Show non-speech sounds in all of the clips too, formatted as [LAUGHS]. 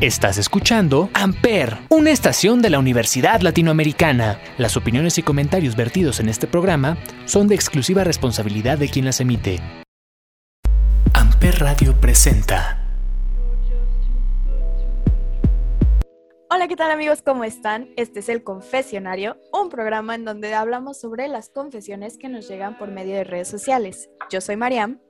Estás escuchando Amper, una estación de la Universidad Latinoamericana. Las opiniones y comentarios vertidos en este programa son de exclusiva responsabilidad de quien las emite. Amper Radio presenta. Hola, ¿qué tal amigos? ¿Cómo están? Este es El Confesionario, un programa en donde hablamos sobre las confesiones que nos llegan por medio de redes sociales. Yo soy Mariam.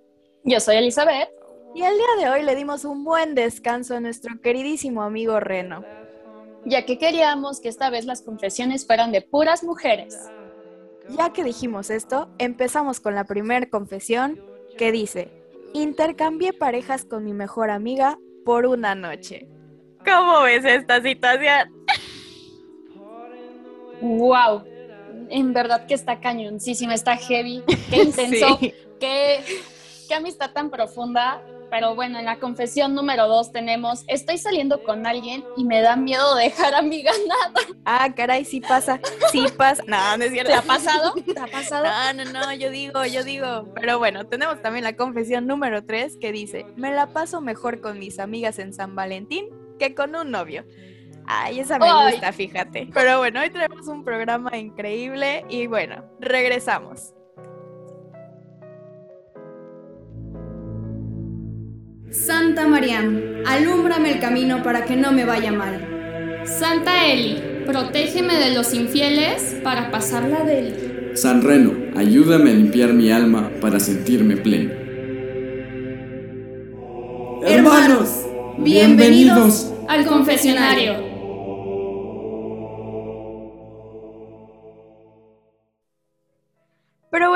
Yo soy Elizabeth. Y el día de hoy le dimos un buen descanso a nuestro queridísimo amigo Reno. Ya que queríamos que esta vez las confesiones fueran de puras mujeres. Ya que dijimos esto, empezamos con la primera confesión que dice, intercambié parejas con mi mejor amiga por una noche. ¿Cómo ves esta situación? Wow, en verdad que está cañoncísima, está heavy, qué [LAUGHS] intenso, Sí. qué, qué amistad tan profunda. Pero bueno, en la confesión número dos tenemos, estoy saliendo con alguien y me da miedo dejar a mi ganada. Ah, caray, sí pasa, sí pasa. No, no es cierto. ¿Te ha pasado? [LAUGHS] ¿Te ha pasado? No, no, no, yo digo, yo digo. Pero bueno, tenemos también la confesión número 3 que dice, me la paso mejor con mis amigas en San Valentín que con un novio. Ay, esa me Ay. gusta, fíjate. Pero bueno, hoy tenemos un programa increíble y bueno, regresamos. Santa Mariam, alúmbrame el camino para que no me vaya mal. Santa Eli, protégeme de los infieles para pasarla de él. San Reno, ayúdame a limpiar mi alma para sentirme pleno. Hermanos, bienvenidos Al confesionario.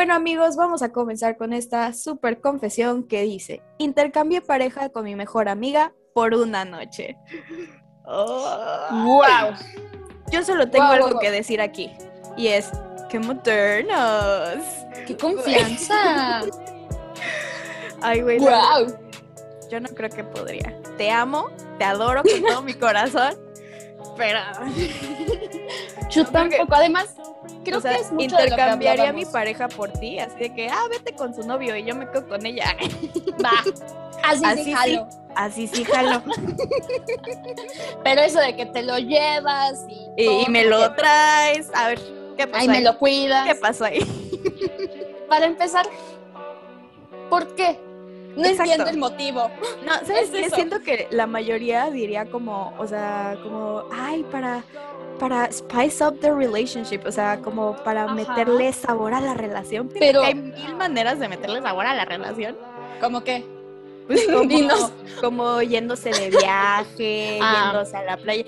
Bueno amigos, vamos a comenzar con esta super confesión que dice, intercambié pareja con mi mejor amiga por una noche. Oh. Wow. Yo solo tengo algo que decir aquí y es, ¡qué modernos! ¡Qué confianza! Ay, güey, wow. yo no creo que podría. Te amo, te adoro con todo mi corazón, pero Yo [LAUGHS] tampoco. Además, creo o sea, que es mucho intercambiaría a mi pareja por ti, así de que, ah, vete con su novio y yo me quedo con ella. Va. Así, [LAUGHS] Así sí, sí. jalo. Así sí, jalo. [LAUGHS] Pero eso de que te lo llevas y, y, todo, y me lo que, traes. A ver, ¿qué pasó Ay, me ahí? lo cuidas. ¿Qué pasó ahí? [LAUGHS] Para empezar, ¿por qué? No Exacto. entiendo el motivo. [GASPS] No, ¿sabes Es qué? Siento que la mayoría diría como, o sea, como, ay, para, para spice up the relationship, o sea, como para Ajá. meterle sabor a la relación. Pero- hay mil maneras de meterle sabor a la relación. ¿Cómo que? Pues [LAUGHS] como, como yéndose de viaje, [LAUGHS] Ah. yéndose a la playa.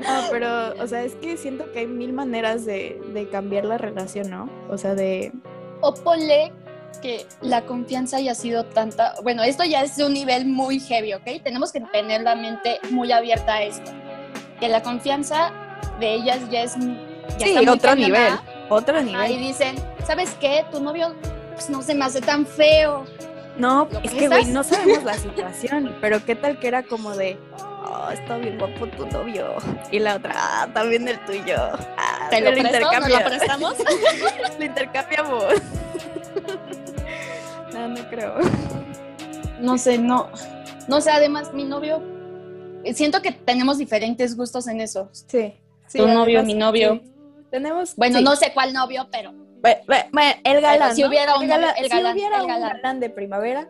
No, pero, o sea, es que siento que hay mil maneras de, de cambiar la relación, ¿no? O sea, de... O ponle que la confianza haya sido tanta. Bueno, esto ya es de un nivel muy heavy, ¿ok? Tenemos que tener la mente muy abierta a esto. Que la confianza de ellas ya es. Ya Sí, otro cañona. nivel, otro nivel. y dicen, ¿sabes qué? Tu novio pues, no se me hace tan feo. No, ¿Lo es que, güey, no sabemos la situación, pero qué tal que era como de, oh, está bien guapo tu novio. Y la otra, ah, también el tuyo. Ah, ¿Te lo presto? ¿Nos lo intercambia- prestamos? [LAUGHS] lo intercambiamos. [LAUGHS] no, no creo. no sé, no. No sé, además, mi novio. Siento que tenemos diferentes gustos en eso. Sí. sí Tu novio, además, mi novio. sí. Tenemos. Bueno, sí. no sé cuál novio, pero. Bueno, bueno, bueno, el galán. si ¿no? hubiera un el galán, el si galán, hubiera el un galán. galán de primavera,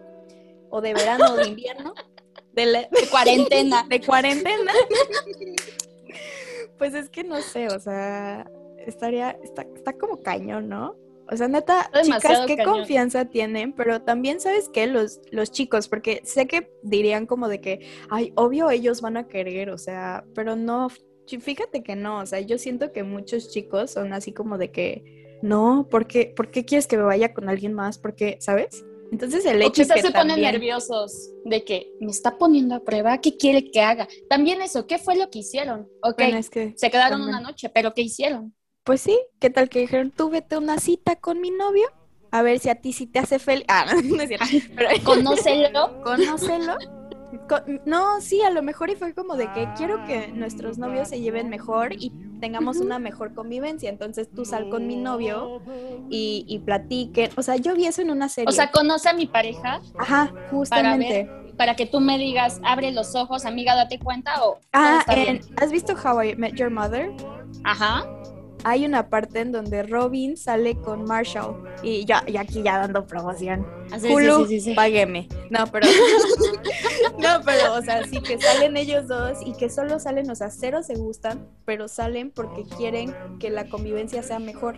o de verano, o de invierno, [LAUGHS] de, la- De cuarentena. [LAUGHS] de cuarentena. Pues es que no sé, o sea, estaría, está, está como cañón, ¿no? O sea, neta, chicas, qué cañón. confianza tienen, pero también, ¿sabes qué? Los, los chicos, porque sé que dirían como de que, ay, obvio ellos van a querer, o sea, pero no, fíjate que no, o sea, yo siento que muchos chicos son así como de que, no, ¿por qué, ¿por qué quieres que me vaya con alguien más? Porque, ¿sabes? Entonces el O hecho quizás que se ponen también- nerviosos de que me está poniendo a prueba, ¿qué quiere que haga? También eso, ¿qué fue lo que hicieron? Ok, Bueno, es que se quedaron también. una noche, pero ¿qué hicieron? Pues sí, ¿qué tal que dijeron, tú vete una cita con mi novio? A ver si a ti sí te hace feliz. Ah, [LAUGHS] no, no es cierto. [LAUGHS] Pero Conócelo. [LAUGHS] conócelo. Co- No, sí, a lo mejor y fue como de que quiero que nuestros novios se lleven mejor y tengamos una mejor convivencia. Entonces tú sal con mi novio y, y platiquen. O sea, yo vi eso en una serie. O sea, conoce a mi pareja Ajá, para justamente. ver para que tú me digas, abre los ojos, amiga, date cuenta o Ah, en-? ¿has visto How I Met Your Mother? Ajá. Hay una parte en donde Robin sale con Marshall y ya, y aquí ya dando promoción. Ah, sí, sí, Hulu, sí, sí, sí. págueme. No, pero. [LAUGHS] no, pero, o sea, sí que salen ellos dos y que solo salen, o sea, cero se gustan, pero salen porque quieren que la convivencia sea mejor.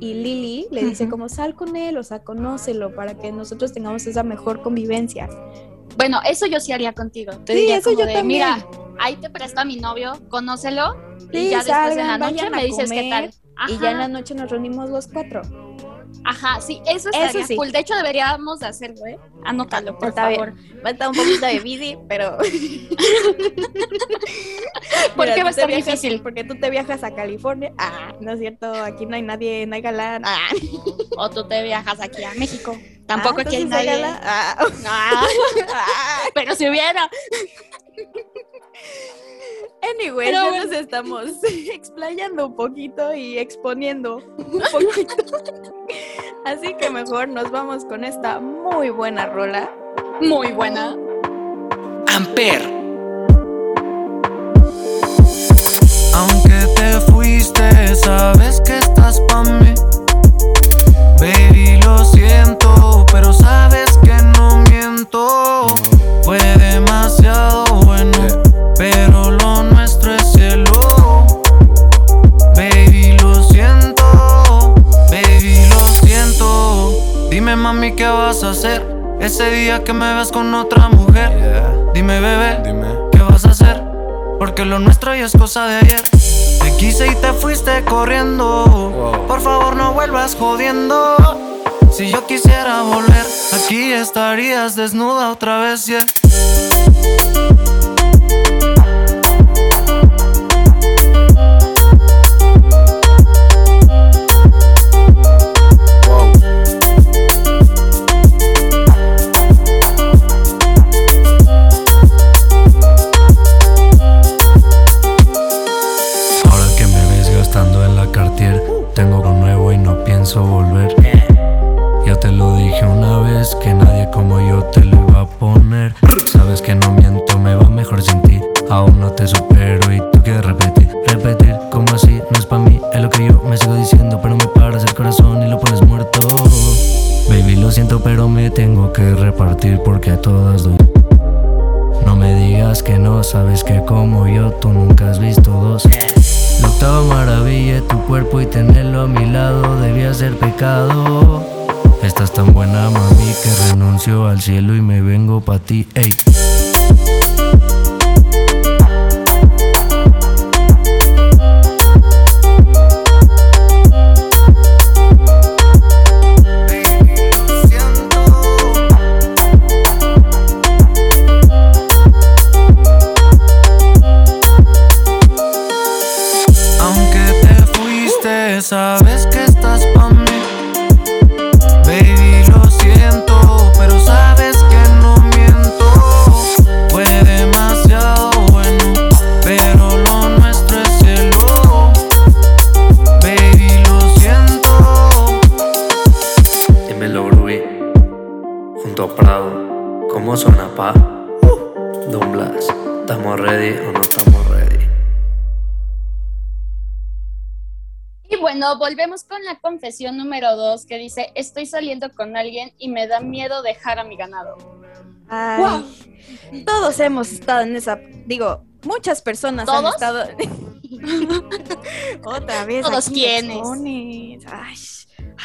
Y Lily le dice, como sal con él, o sea, conócelo para que nosotros tengamos esa mejor convivencia. Bueno, eso yo sí haría contigo. Te Sí, diría eso como yo de, también. mira, ahí te presta mi novio, conócelo y ya después en la noche a me dices qué tal. Y ya en la noche nos reunimos los cuatro. Ajá, sí, eso estaría sí. cool. De hecho, deberíamos de hacerlo, ¿eh? Anótalo, por Está bien. favor. Va a estar un poquito de bici, pero. [LAUGHS] ¿Por qué va a estar viajas- difícil? Porque tú te viajas a California. Ah, no es cierto, aquí no hay nadie, no hay galán. Ah, O tú te viajas aquí a México. Tampoco ah, aquí hay nadie. Ah, [LAUGHS] Ah, ah. [LAUGHS] pero si hubiera. Anyway, Pero ya bueno. nos estamos [LAUGHS] explayando un poquito y exponiendo un poquito. Así que mejor nos vamos con esta muy buena rola. Muy buena. Amper. Aunque te fuiste, sabes que estás pa' mí. Baby, lo siento, pero sabes que no miento. Fue demasiado bueno, pero lo nuestro es cielo. Baby, lo siento, baby, lo siento. Dime, mami, ¿qué vas a hacer? Ese día que me ves con otra mujer. Dime, bebé, Dime. ¿qué vas a hacer? Porque lo nuestro ya es cosa de ayer. Te quise y te fuiste corriendo. Wow. Por favor, no vuelvas jodiendo. Si yo quisiera volver, aquí estarías desnuda otra vez, yeah. Wow. Ahora que me ves gastando en la Cartier, tengo con nuevo y no pienso volver. Sabes que no confesión número dos que dice, estoy saliendo con alguien y me da miedo dejar a mi ganado. Ay, Todos hemos estado en esa. Digo, muchas personas han ¿Todos? estado. [LAUGHS] Otra vez. ¿Todos expones. Ay,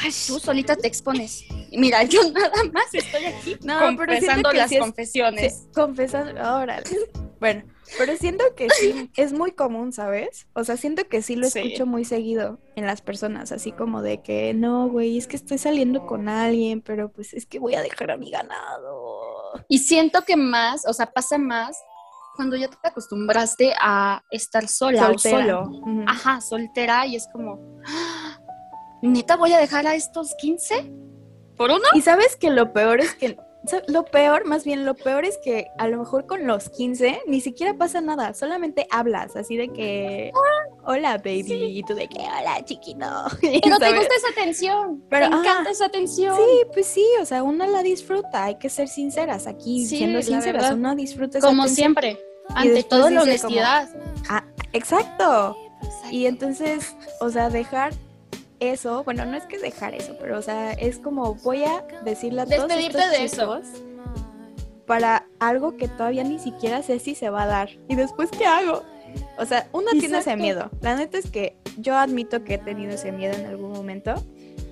ay, Tú solita te expones. Mira, yo [LAUGHS] nada más estoy aquí No, pero confesando que las sí es- confesiones. Sí, confesando, órale. Bueno, pero siento que sí, [LAUGHS] es muy común, ¿sabes? O sea, siento que sí lo Sí. escucho muy seguido en las personas, así como de que, no, güey, es que estoy saliendo con alguien, pero pues es que voy a dejar a mi ganado. Y siento que más, o sea, pasa más cuando ya te acostumbraste a estar sola Soltera. o solo. Ajá, soltera y es como, "Ah, ¿neta voy a dejar a estos 15? ¿Por uno? Y sabes que lo peor es que lo peor, más bien lo peor es que a lo mejor con los 15 ni siquiera pasa nada, solamente hablas así de que, hola baby, y tú de que, hola chiquito. [LAUGHS] Pero te ¿sabes? gusta esa atención. Pero, te encanta esa atención. Sí, pues sí, o sea, uno la disfruta, hay que ser sinceras aquí, Sí, siendo sinceras, verdad. uno disfruta esa Como atención. siempre. Ante todo, la como- honestidad. Ah, exacto. Y entonces, o sea, dejar eso, bueno, no es que dejar eso, pero o sea, es como voy a decirle a todos Despedirte estos de eso. para algo que todavía ni siquiera sé si se va a dar. ¿Y después qué hago? O sea, uno tiene ese miedo. La neta es que yo admito que he tenido ese miedo en algún momento,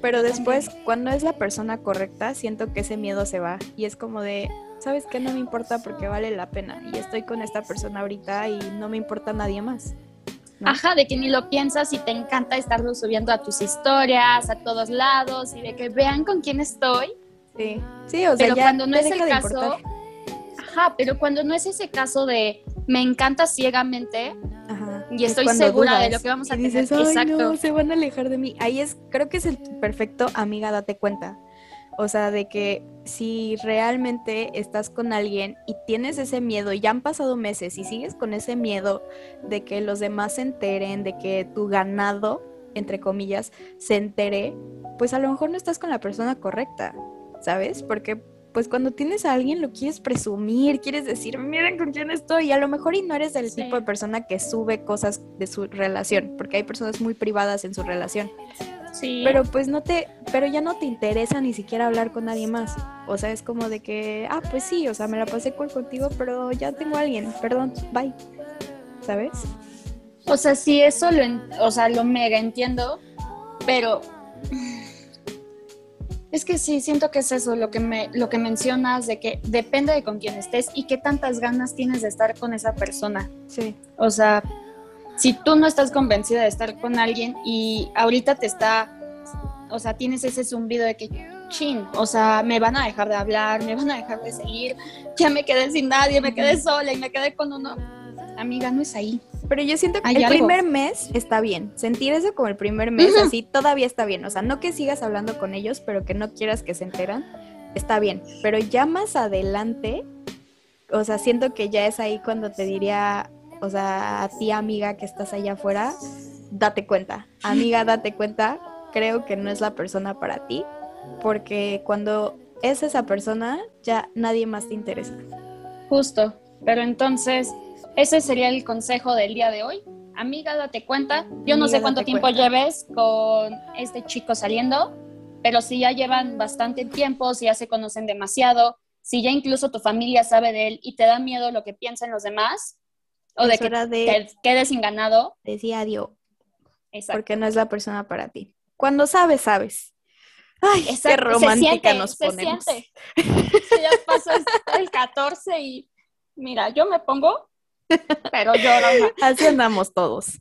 pero después, cuando es la persona correcta, siento que ese miedo se va y es como de, ¿sabes qué? No me importa porque vale la pena y estoy con esta persona ahorita y no me importa nadie más. ¿No? Ajá, de que ni lo piensas y te encanta estarlo subiendo a tus historias, a todos lados y de que vean con quién estoy. Sí, sí, o sea, Pero ya cuando no es el caso, importar. Ajá, pero cuando no es ese caso de me encanta ciegamente Ajá, y es estoy segura de lo que vamos a y tener. dices, "Ay, Exacto. no, se van a alejar de mí. Ahí es, creo que es el perfecto amiga, date cuenta. O sea, de que si realmente estás con alguien y tienes ese miedo, y ya han pasado meses y sigues con ese miedo de que los demás se enteren, de que tu ganado, entre comillas, se entere, pues a lo mejor no estás con la persona correcta, ¿sabes? Porque pues cuando tienes a alguien lo quieres presumir, quieres decir, miren con quién estoy, y a lo mejor y no eres del Sí. tipo de persona que sube cosas de su relación, porque hay personas muy privadas en su relación. Sí. Pero pues no te, pero ya no te interesa ni siquiera hablar con nadie más. O sea, es como de que, ah, pues sí, o sea, me la pasé cool contigo, pero ya tengo a alguien, perdón, bye. ¿Sabes? O sea, sí, eso lo, o sea, lo mega entiendo, pero es que sí, siento que es eso lo que, me, lo que mencionas, de que depende de con quién estés y qué tantas ganas tienes de estar con esa persona. Sí. O sea, si tú no estás convencida de estar con alguien y ahorita te está, o sea, tienes ese zumbido de que, chin, o sea, me van a dejar de hablar, me van a dejar de seguir, ya me quedé sin nadie, me quedé sola y me quedé con uno. Amiga, no es ahí. Pero yo siento que el algo. primer mes está bien. Sentir eso como el primer mes, así todavía está bien. O sea, no que sigas hablando con ellos, pero que no quieras que se enteran, está bien. Pero ya más adelante, o sea, siento que ya es ahí cuando te diría, o sea, a ti amiga que estás allá afuera, date cuenta. Amiga, date cuenta. Creo que no es la persona para ti, porque cuando es esa persona, ya nadie más te interesa. Justo. Pero entonces, ese sería el consejo del día de hoy. Amiga, date cuenta. Yo no sé cuánto tiempo cuenta. lleves con este chico saliendo, pero si ya llevan bastante tiempo, si ya se conocen demasiado, si ya incluso tu familia sabe de él y te da miedo lo que piensan los demás, o de que de te quedes sin ganado. decir adiós. Exacto. porque no es la persona para ti. Cuando sabes, sabes. Ay, qué romántica se siente, nos se ponemos. siente. Se ya pasó el 14 y mira, yo me pongo, pero lloro. Así andamos todos.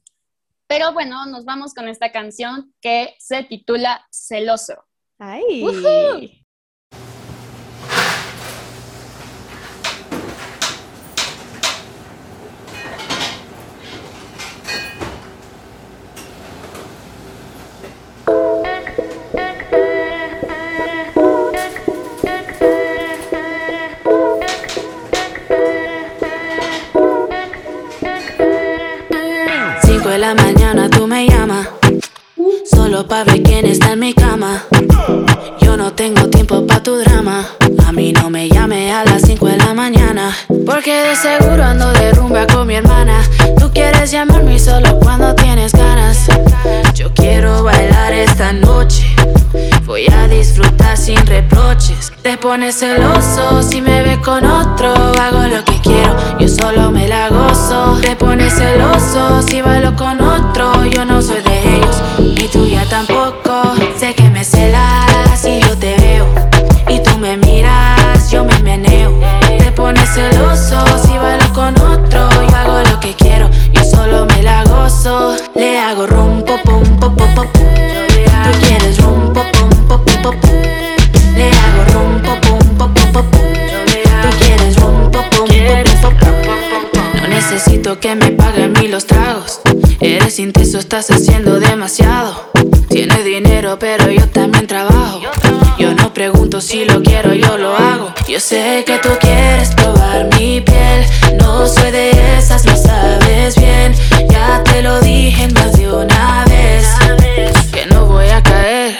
Pero bueno, nos vamos con esta canción que se titula Celoso. Ay. Woohoo. Solo pa' ver quién está en mi cama. Yo no tengo tiempo pa' tu drama. A mí no me llame a las 5 de la mañana Porque de seguro ando de rumba con mi hermana. Tú quieres llamarme solo cuando tienes ganas. Yo quiero bailar esta noche. Voy a disfrutar sin reproches. Te pones celoso si me ves con otro. Hago lo que quiero, yo solo me la gozo. Te pones celoso si bailo con otro. Yo no soy de ellos, ni tuya tampoco Sé que me celas si yo te veo Y tú me miras, yo me meneo Te pones celoso si bailo con otro Yo hago lo que quiero, yo solo me la gozo Le hago rum, pum, pum, pum, pum, pum. Tú quieres rum, pum, pum, pum, pum, pum. Le hago rum, pum, pum, pum, pum, pum. Tú quieres rum, pum, pum, pum, pum, pum. No necesito que me paguen mí los tragos. Eres intenso, estás haciendo demasiado. Tienes dinero, pero yo también trabajo. Yo no pregunto si lo quiero, yo lo hago. Yo sé que tú quieres probar mi piel. No soy de esas, lo sabes bien. Ya te lo dije más de una vez. Que no voy a caer.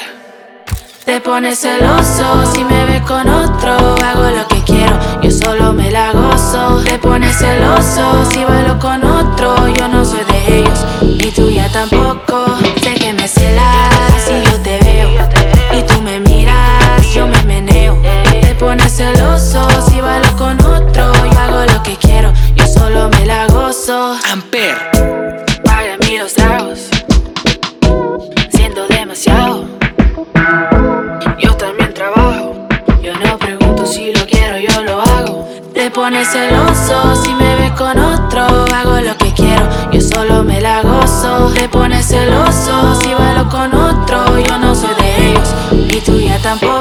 Te pones celoso si me ves con otro. Hago lo que quiero, yo solo me la gozo. Te pones celoso si bailo con otro. Yo no soy de ellos, ni tuya tampoco. Sé que me celas si yo te veo. Y tú me miras, yo me meneo. Te pones celoso si bailo con otro. Yo hago lo que quiero, yo solo me la gozo. Amper. Paga mí los tragos, siendo demasiado. Si lo quiero, yo lo hago. Te pones celoso si me ves con otro, hago lo que quiero, yo solo me la gozo. Te pones celoso si bailo con otro, yo no soy de ellos, y tú ya tampoco.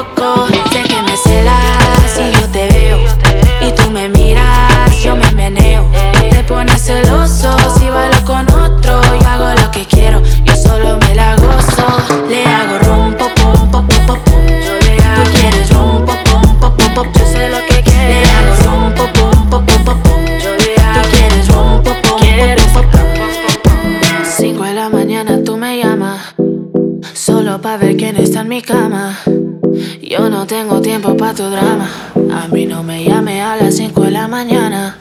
No tengo tiempo pa' tu drama, a mí no me llame a las cinco de la mañana.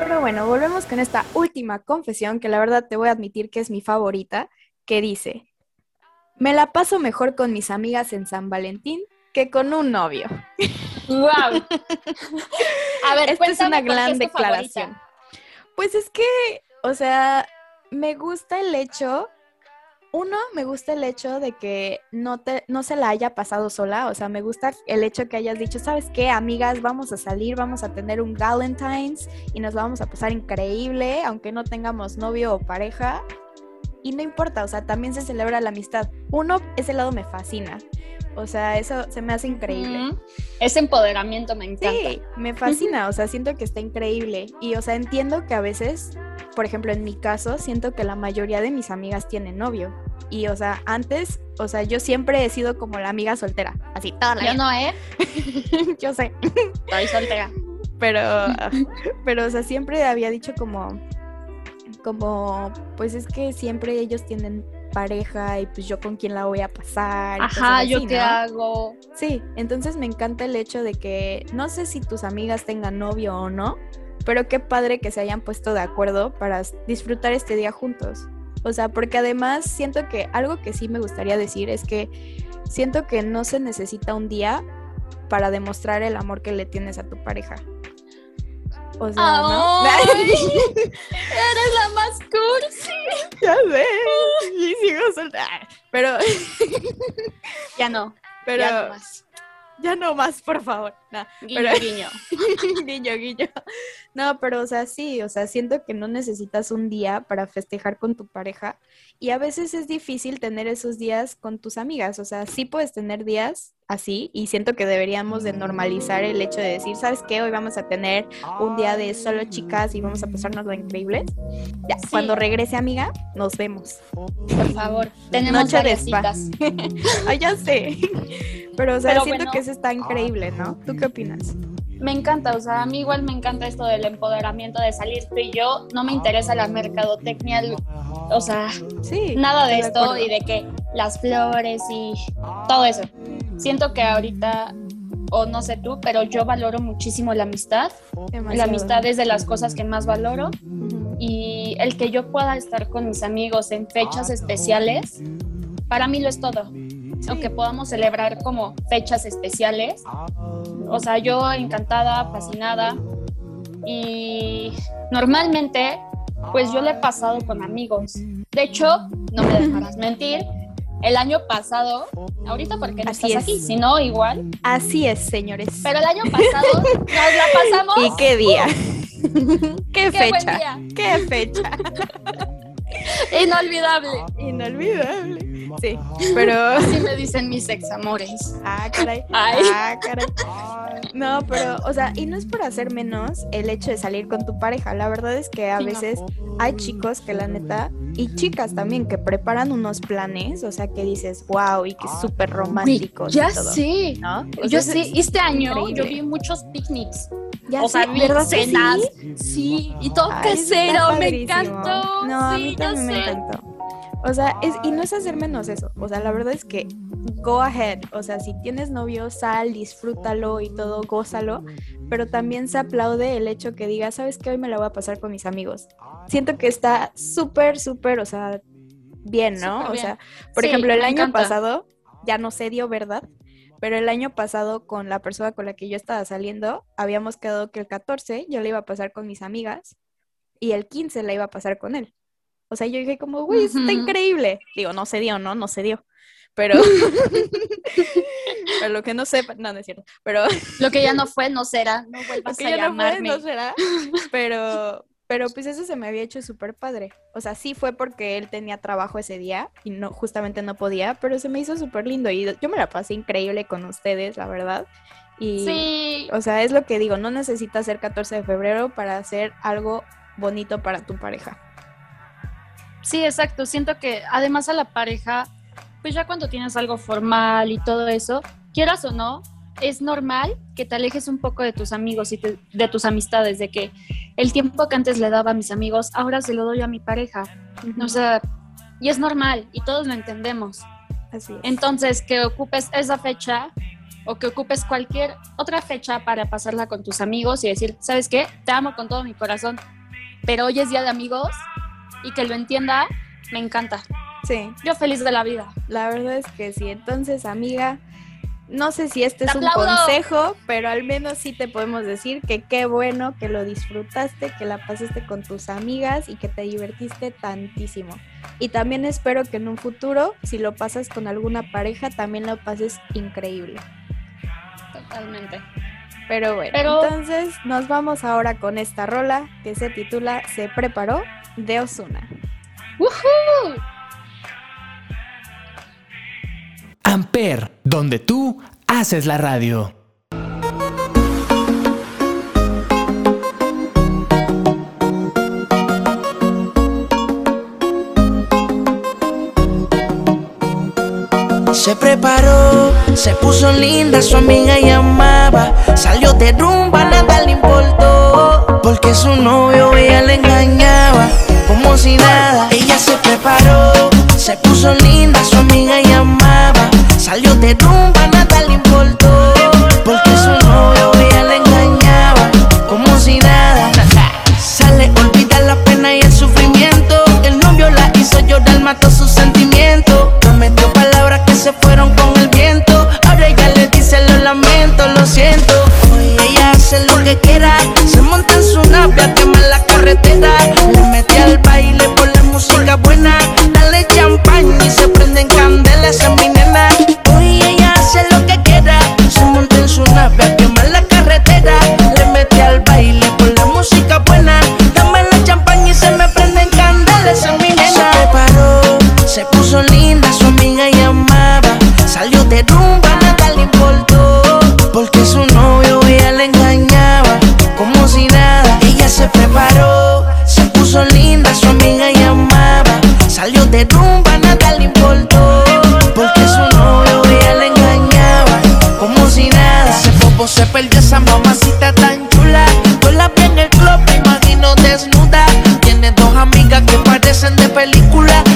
Pero bueno, volvemos con esta última confesión que la verdad te voy a admitir que es mi favorita, que dice, me la paso mejor con mis amigas en San Valentín que con un novio. ¡Wow! A ver, Esta es una gran es declaración. favorita. Pues es que, o sea, me gusta el hecho, uno, me gusta el hecho de que no, te, no se la haya pasado sola, o sea, me gusta el hecho que hayas dicho, ¿sabes qué, amigas? Vamos a salir, vamos a tener un Valentine's y nos vamos a pasar increíble, aunque no tengamos novio o pareja. Y no importa, o sea, también se celebra la amistad. Uno, ese lado me fascina. O sea, eso se me hace increíble. Ujú. Ese empoderamiento me encanta. Sí, me fascina, o sea, siento que está increíble. Y, o sea, entiendo que a veces, por ejemplo, en mi caso, siento que la mayoría de mis amigas tienen novio. Y, o sea, antes, o sea, yo siempre he sido como la amiga soltera, así, toda la Yo vida. no, ¿eh? [LAUGHS] yo sé, Estoy soltera. pero, [LAUGHS] pero, o sea, siempre había dicho como, como, pues es que siempre ellos tienen pareja y pues yo con quién la voy a pasar. Ajá, ¿yo qué ¿no? hago? Sí, entonces me encanta el hecho de que no sé si tus amigas tengan novio o no, pero qué padre que se hayan puesto de acuerdo para disfrutar este día juntos. O sea, porque además siento que algo que sí me gustaría decir es que siento que no se necesita un día para demostrar el amor que le tienes a tu pareja. O sea, ¿no? [LAUGHS] Eres la más cursi. ya sé. Y sigo soltera. Pero, [LAUGHS] Ya no. pero ya no más. ya no más, por favor. No. Guiño, Pero- guiño. [LAUGHS] guiño, guiño. No, pero o sea, sí, o sea, siento que no necesitas un día para festejar con tu pareja y a veces es difícil tener esos días con tus amigas, o sea, sí puedes tener días así y siento que deberíamos de normalizar el hecho de decir, ¿sabes qué? Hoy vamos a tener un día de solo chicas y vamos a pasarnos lo increíble. Ya, Sí. cuando regrese amiga, nos vemos. Por favor. [LAUGHS] Tenemos Noche de spa. [LAUGHS] Ay, ya sé. [LAUGHS] Pero o sea, Pero siento bueno. que eso está increíble, ¿no? ¿Tú qué opinas? Me encanta, o sea, a mí igual me encanta esto del empoderamiento de salir tú y yo. No me interesa la mercadotecnia, o sea, Sí. nada de esto y de que las flores y todo eso. Siento que ahorita, o no sé tú, pero yo valoro muchísimo la amistad. La Demasiado. amistad es de las cosas que más valoro Ujú. y el que yo pueda estar con mis amigos en fechas especiales, para mí lo es todo. Aunque podamos celebrar como fechas especiales, o sea, yo encantada, fascinada y normalmente pues yo le he pasado con amigos. De hecho, no me dejarás mentir, el año pasado, ahorita porque no Así estás es. aquí, si no igual, Así es, señores. pero el año pasado [LAUGHS] nos la pasamos ¿Y qué día? [LAUGHS] ¿Qué, fecha? día. ¿Qué fecha? [LAUGHS] inolvidable. Inolvidable. Sí, pero... Así me dicen mis examores. Ah, caray. Ay. Ah, caray. No, pero, o sea, y no es por hacer menos el hecho de salir con tu pareja. La verdad es que a Sí, no. veces hay chicos que la neta, y chicas también, que preparan unos planes, o sea, que dices, wow, y que es súper románticos. y Ya. O Yo sea, es este año increíble. yo vi muchos picnics. Ya o sea, sé, vi ¿verdad que cenas. sí? Sí, y todo Ay, casero, me encantó. No, a sí, mí ya también me sé. encantó. O sea, es, y no es hacer menos eso. O sea, la verdad es que go ahead. O sea, si tienes novio, sal, disfrútalo y todo, gózalo. Pero también se aplaude el hecho que digas, ¿sabes qué? Hoy me la voy a pasar con mis amigos. Siento que está súper, súper, o sea, bien, ¿no? O bien. sea, por Sí, ejemplo, el año encanta. pasado, ya no se dio, ¿verdad? Pero el año pasado con la persona con la que yo estaba saliendo, habíamos quedado que el 14 yo le iba a pasar con mis amigas y el 15 la iba a pasar con él. O sea, yo dije como, güey, eso está increíble. Digo, no se dio, ¿no? No se dio. Pero, [LAUGHS] pero lo que no sepa, no, no es cierto. Pero Lo que ya no fue, no será. No vuelvas que a ya no fue, llamarme. no será. Pero, [LAUGHS] pero pues eso se me había hecho súper padre. O sea, sí fue porque él tenía trabajo ese día y no, justamente no podía, pero se me hizo súper lindo y yo me la pasé increíble con ustedes, la verdad. Y, Sí, o sea, es lo que digo, no necesitas ser 14 de febrero para hacer algo bonito para tu pareja. Sí, exacto. Siento que además a la pareja, pues ya cuando tienes algo formal y todo eso, quieras o no, es normal que te alejes un poco de tus amigos y te- de tus amistades, de que el tiempo que antes le daba a mis amigos, ahora se lo doy a mi pareja. O sea, y es normal y todos lo entendemos. Así es. Entonces, que ocupes esa fecha o que ocupes cualquier otra fecha para pasarla con tus amigos y decir, ¿sabes qué? Te amo con todo mi corazón, pero hoy es día de amigos y que lo entienda, me encanta. sí, Yo feliz de la vida. la verdad es que sí. Entonces, amiga, no sé si este ¡Te es un consejo, pero al menos sí te podemos decir que qué bueno que lo disfrutaste, que la pasaste con tus amigas y que te divertiste tantísimo. Y también espero que en un futuro, si lo pasas con alguna pareja, también lo pases increíble. Totalmente. Pero bueno, Pero- entonces nos vamos ahora con esta rola que se titula Se preparó de Osuna. ¡Woohoo! Amper, donde tú haces la radio. Se preparó, se puso linda, su amiga llamaba. Salió de rumba, nada le importó. Porque su novio ella le engañaba, como si nada. Ella se preparó, se puso linda, su amiga llamaba. Salió de rumba, nada le importó. Porque su novio ella le engañaba, como si nada. Sale, olvida la pena y el sufrimiento. El novio la hizo llorar, mató sus sentimientos. Prometió palabras que se fueron con el viento. Ahora ella le dice lo lamento, lo siento. Hoy ella hace lo que quiera.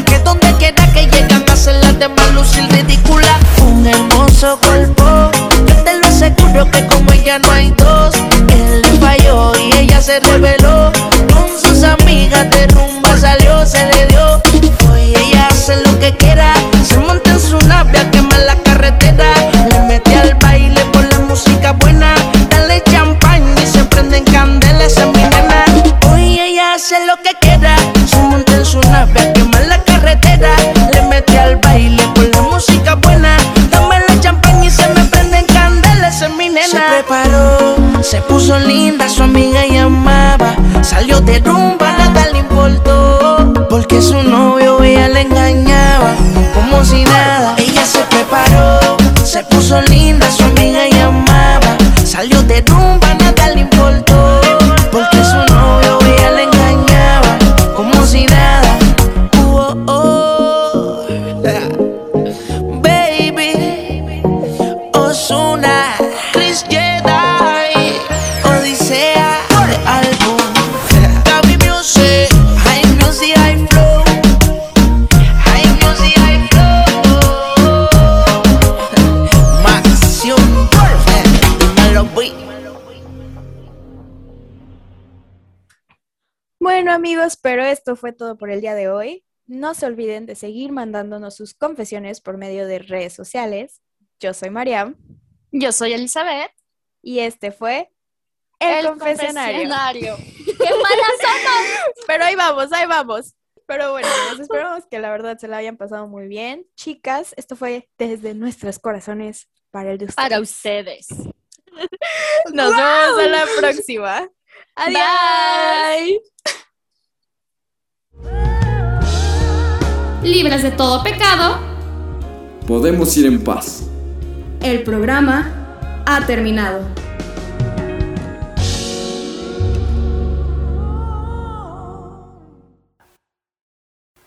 Que donde quiera que llegan hacen las demás lucir ridícula. Un hermoso cuerpo, yo te lo aseguro que como ella no hay dos. Él le falló y ella se reveló. Con sus amigas de rumba salió, se le dio. Hoy ella hace lo que quiera. Puso linda, su amiga llamaba. Salió de rumba, nada le importó. Porque su novio ella le engañaba, como si nada. Ella se preparó, se puso linda, esto fue todo por el día de hoy. No se olviden de seguir mandándonos sus confesiones por medio de redes sociales. Yo soy Mariam Yo soy Elizabeth. y este fue el, confesionario. confesionario. [LAUGHS] ¡Qué malas somos! Pero ahí vamos, ahí vamos. Pero bueno, nos esperamos que la verdad se la hayan pasado muy bien. Chicas, esto fue desde nuestros corazones para el de ustedes. Para ustedes. Nos vemos a la próxima. Adiós. Libres de todo pecado, Podemos ir en paz. El programa ha terminado.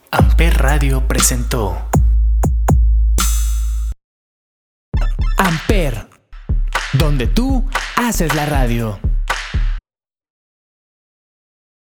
Amper Radio presentó Amper, donde tú haces la radio.